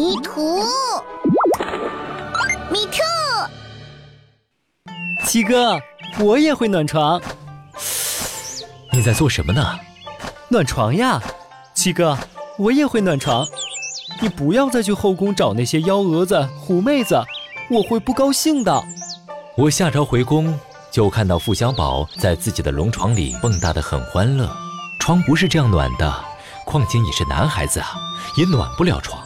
迷途。米兔，七哥，我也会暖床。你在做什么呢？暖床呀，七哥，我也会暖床。你不要再去后宫找那些幺蛾子、狐妹子，我会不高兴的。我下朝回宫，就看到傅小宝在自己的龙床里蹦跶的很欢乐。床不是这样暖的，况且你是男孩子啊，也暖不了床。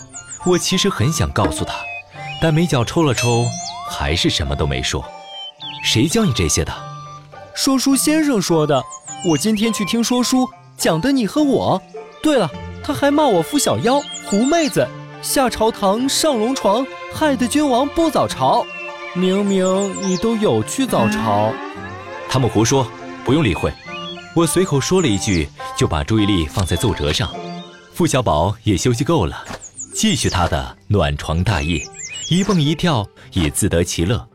我其实很想告诉他，但眉角抽了抽，还是什么都没说。谁教你这些的？说书先生说的。我今天去听说书，讲的你和我。对了，他还骂我夫小妖、狐妹子，下朝堂上龙床，害得君王不早朝。明明你都有去早朝。他们胡说，不用理会。我随口说了一句，就把注意力放在奏折上。傅小宝也休息够了，继续他的暖床大业，一蹦一跳，也自得其乐。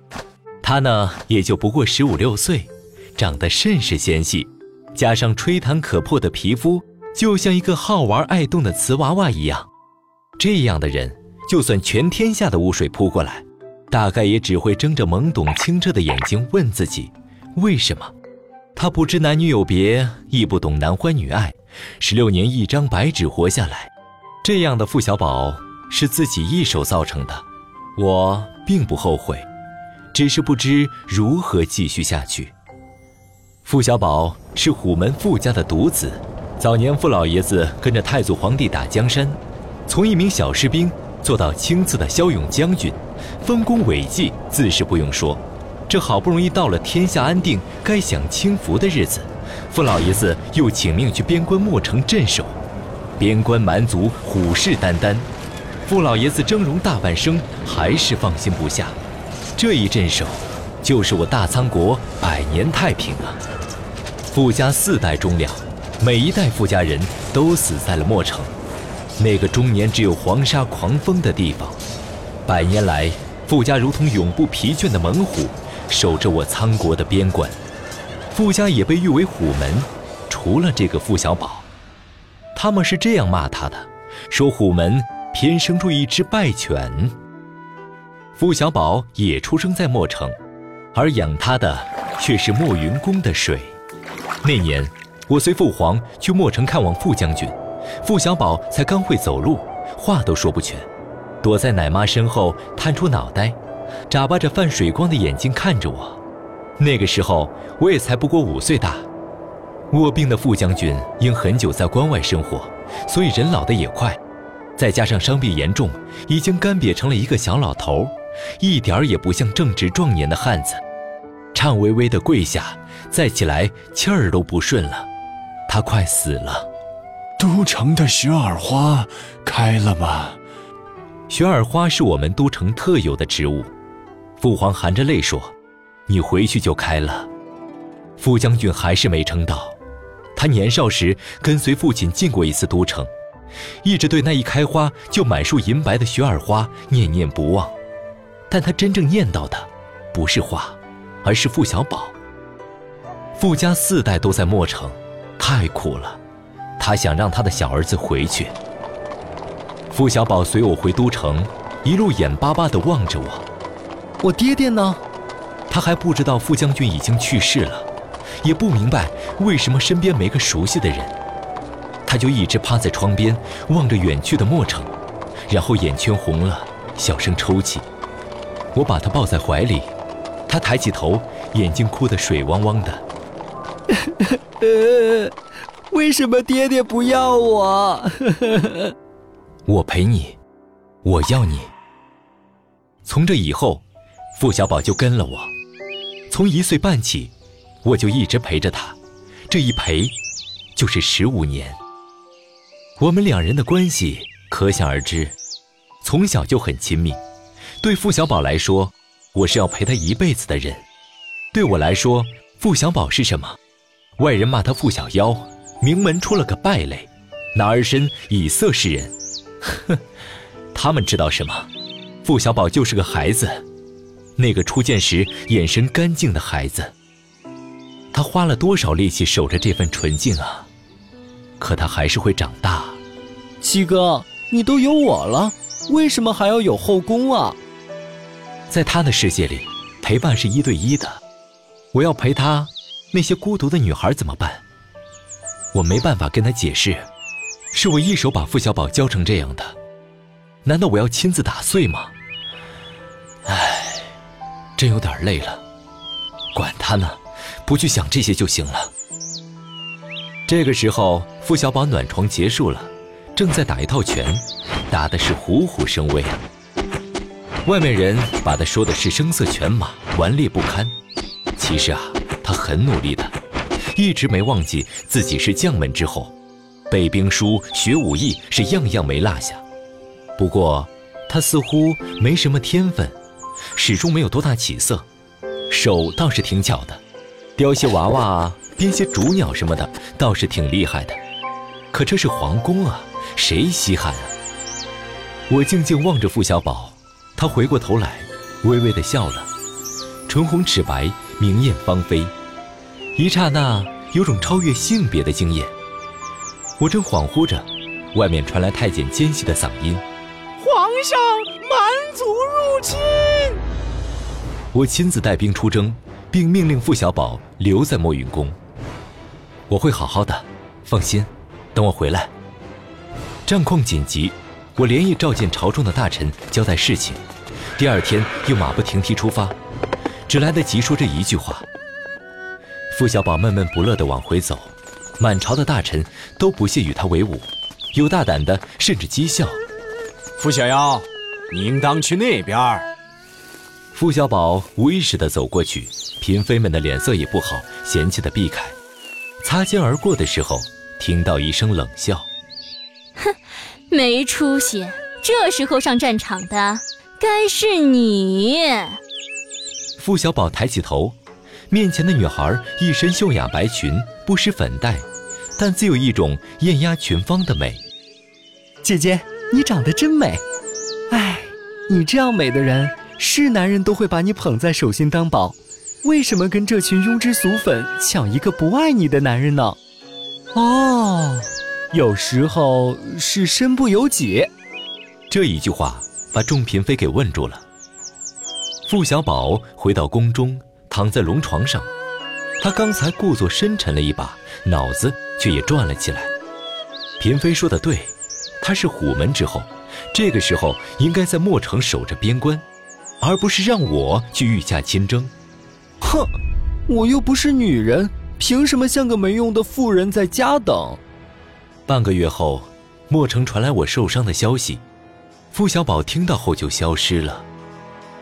他呢，也就不过十五六岁，长得甚是纤细。加上吹弹可破的皮肤，就像一个好玩爱动的瓷娃娃一样。这样的人，就算全天下的污水扑过来，大概也只会睁着懵懂清澈的眼睛问自己：为什么？他不知男女有别，亦不懂男欢女爱，十六年一张白纸活下来。这样的傅小宝是自己一手造成的，我并不后悔，只是不知如何继续下去。傅小宝是虎门傅家的独子，早年傅老爷子跟着太祖皇帝打江山，从一名小士兵做到青刺的骁勇将军，丰功伟绩自是不用说。这好不容易到了天下安定、该享清福的日子，傅老爷子又请命去边关莫城镇守，边关蛮族虎视眈眈，傅老爷子峥嵘大半生还是放心不下。这一镇守，就是我大仓国百年太平啊！傅家四代忠良，每一代傅家人都死在了墨城，那个终年只有黄沙狂风的地方。百年来，傅家如同永不疲倦的猛虎，守着我仓国的边关。傅家也被誉为虎门，除了这个傅小宝，他们是这样骂他的：说虎门偏生出一只败犬。傅小宝也出生在墨城，而养他的却是墨云宫的水。那年，我随父皇去墨城看望傅将军，傅小宝才刚会走路，话都说不全，躲在奶妈身后探出脑袋，眨巴着泛水光的眼睛看着我。那个时候我也才不过五岁大。卧病的傅将军因很久在关外生活，所以人老的也快，再加上伤病严重，已经干瘪成了一个小老头，一点儿也不像正值壮年的汉子，颤巍巍地跪下。再起来，气儿都不顺了，他快死了。都城的雪耳花开了吗？雪耳花是我们都城特有的植物。父皇含着泪说：“你回去就开了。”傅将军还是没撑到。他年少时跟随父亲进过一次都城，一直对那一开花就满树银白的雪耳花念念不忘。但他真正念到的，不是花，而是傅小宝。傅家四代都在墨城，太苦了。他想让他的小儿子回去。傅小宝随我回都城，一路眼巴巴地望着我。我爹爹呢？他还不知道傅将军已经去世了，也不明白为什么身边没个熟悉的人。他就一直趴在窗边望着远去的墨城，然后眼圈红了，小声抽泣。我把他抱在怀里，他抬起头，眼睛哭得水汪汪的。呃，为什么爹爹不要我？我陪你，我要你。从这以后，付小宝就跟了我。从一岁半起，我就一直陪着他，这一陪就是十五年。我们两人的关系可想而知，从小就很亲密。对傅小宝来说，我是要陪他一辈子的人；对我来说，傅小宝是什么？外人骂他傅小妖，名门出了个败类，男儿身以色示人。哼，他们知道什么？傅小宝就是个孩子，那个初见时眼神干净的孩子。他花了多少力气守着这份纯净啊！可他还是会长大。七哥，你都有我了，为什么还要有后宫啊？在他的世界里，陪伴是一对一的。我要陪他，那些孤独的女孩怎么办？我没办法跟他解释，是我一手把付小宝教成这样的，难道我要亲自打碎吗？唉，真有点累了。管他呢，不去想这些就行了。这个时候，付小宝暖床结束了，正在打一套拳，打的是虎虎生威。外面人把他说的是声色犬马、顽劣不堪，其实啊，他很努力的，一直没忘记自己是将门之后，背兵书、学武艺是样样没落下。不过，他似乎没什么天分，始终没有多大起色，手倒是挺巧的，雕些娃娃、编些竹鸟什么的，倒是挺厉害的。可这是皇宫啊，谁稀罕啊？我静静望着付小宝。他回过头来，微微的笑了，唇红齿白，明艳芳菲，一刹那有种超越性别的惊艳。我正恍惚着，外面传来太监尖细的嗓音：“皇上，蛮族入侵！”我亲自带兵出征，并命令傅小宝留在墨云宫。我会好好的，放心，等我回来。战况紧急。我连夜召见朝中的大臣，交代事情。第二天又马不停蹄出发，只来得及说这一句话。傅小宝闷闷不乐地往回走，满朝的大臣都不屑与他为伍，有大胆的甚至讥笑。傅小妖，你应当去那边。傅小宝无意识地走过去，嫔妃们的脸色也不好，嫌弃地避开。擦肩而过的时候，听到一声冷笑。哼没出息！这时候上战场的该是你。付小宝抬起头，面前的女孩一身秀雅白裙，不施粉黛，但自有一种艳压群芳的美。姐姐，你长得真美。哎，你这样美的人，是男人都会把你捧在手心当宝，为什么跟这群庸脂俗粉抢一个不爱你的男人呢？哦。有时候是身不由己，这一句话把众嫔妃给问住了。傅小宝回到宫中，躺在龙床上，他刚才故作深沉了一把，脑子却也转了起来。嫔妃说的对，他是虎门之后，这个时候应该在墨城守着边关，而不是让我去御驾亲征。哼，我又不是女人，凭什么像个没用的妇人在家等？半个月后，墨城传来我受伤的消息，傅小宝听到后就消失了。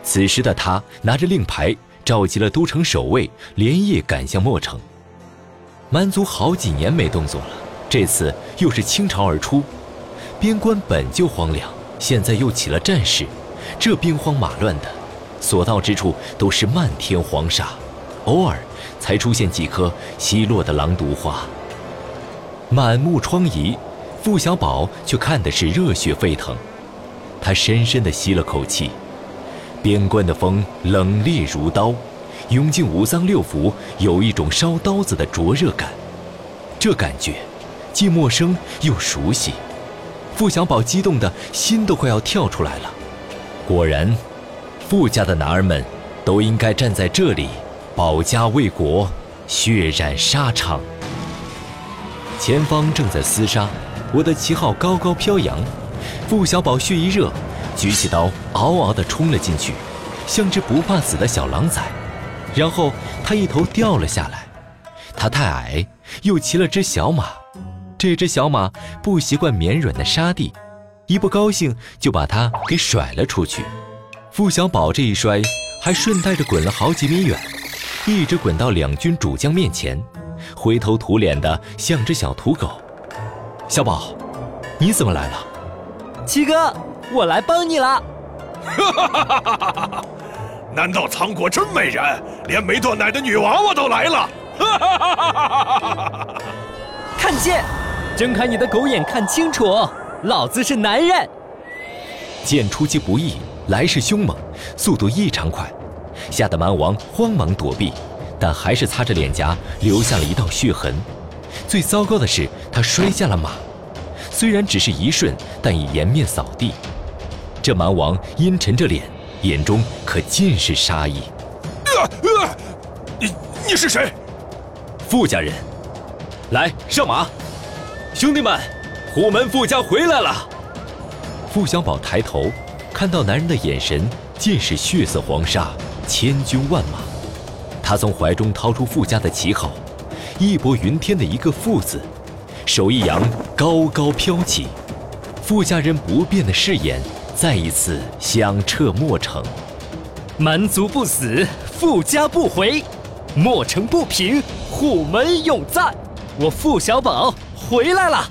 此时的他拿着令牌，召集了都城守卫，连夜赶向墨城。蛮族好几年没动作了，这次又是倾巢而出。边关本就荒凉，现在又起了战事，这兵荒马乱的，所到之处都是漫天黄沙，偶尔才出现几颗稀落的狼毒花。满目疮痍，傅小宝却看的是热血沸腾。他深深地吸了口气，边关的风冷冽如刀，涌进五脏六腑，有一种烧刀子的灼热感。这感觉既陌生又熟悉，傅小宝激动的心都快要跳出来了。果然，傅家的男儿们都应该站在这里，保家卫国，血染沙场。前方正在厮杀，我的旗号高高飘扬。傅小宝血一热，举起刀，嗷嗷地冲了进去，像只不怕死的小狼崽。然后他一头掉了下来。他太矮，又骑了只小马，这只小马不习惯绵软的沙地，一不高兴就把他给甩了出去。付小宝这一摔，还顺带着滚了好几米远，一直滚到两军主将面前。灰头土脸的，像只小土狗。小宝，你怎么来了？七哥，我来帮你了。哈哈哈哈哈哈！难道苍国真没人，连没断奶的女娃娃都来了？哈哈哈哈哈哈！看剑，睁开你的狗眼看清楚，老子是男人。剑出其不意，来势凶猛，速度异常快，吓得蛮王慌忙躲避。但还是擦着脸颊留下了一道血痕。最糟糕的是，他摔下了马，虽然只是一瞬，但已颜面扫地。这蛮王阴沉着脸，眼中可尽是杀意。呃呃，你你是谁？傅家人，来上马！兄弟们，虎门富家回来了。傅小宝抬头，看到男人的眼神尽是血色黄沙，千军万马。他从怀中掏出傅家的旗号，义薄云天的一个“傅”字，手一扬，高高飘起。傅家人不变的誓言再一次响彻墨城。蛮族不死，傅家不回，墨城不平，虎门永在。我傅小宝回来了。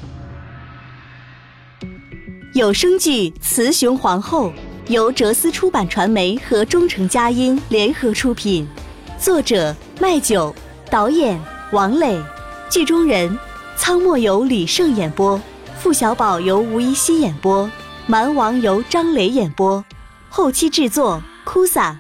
有声剧《雌雄皇后》由哲思出版传媒和中诚佳音联合出品，作者麦九，导演王磊，剧中人仓墨由李晟演播，付小宝由吴一希演播，蛮王由张磊演播，后期制作哭撒。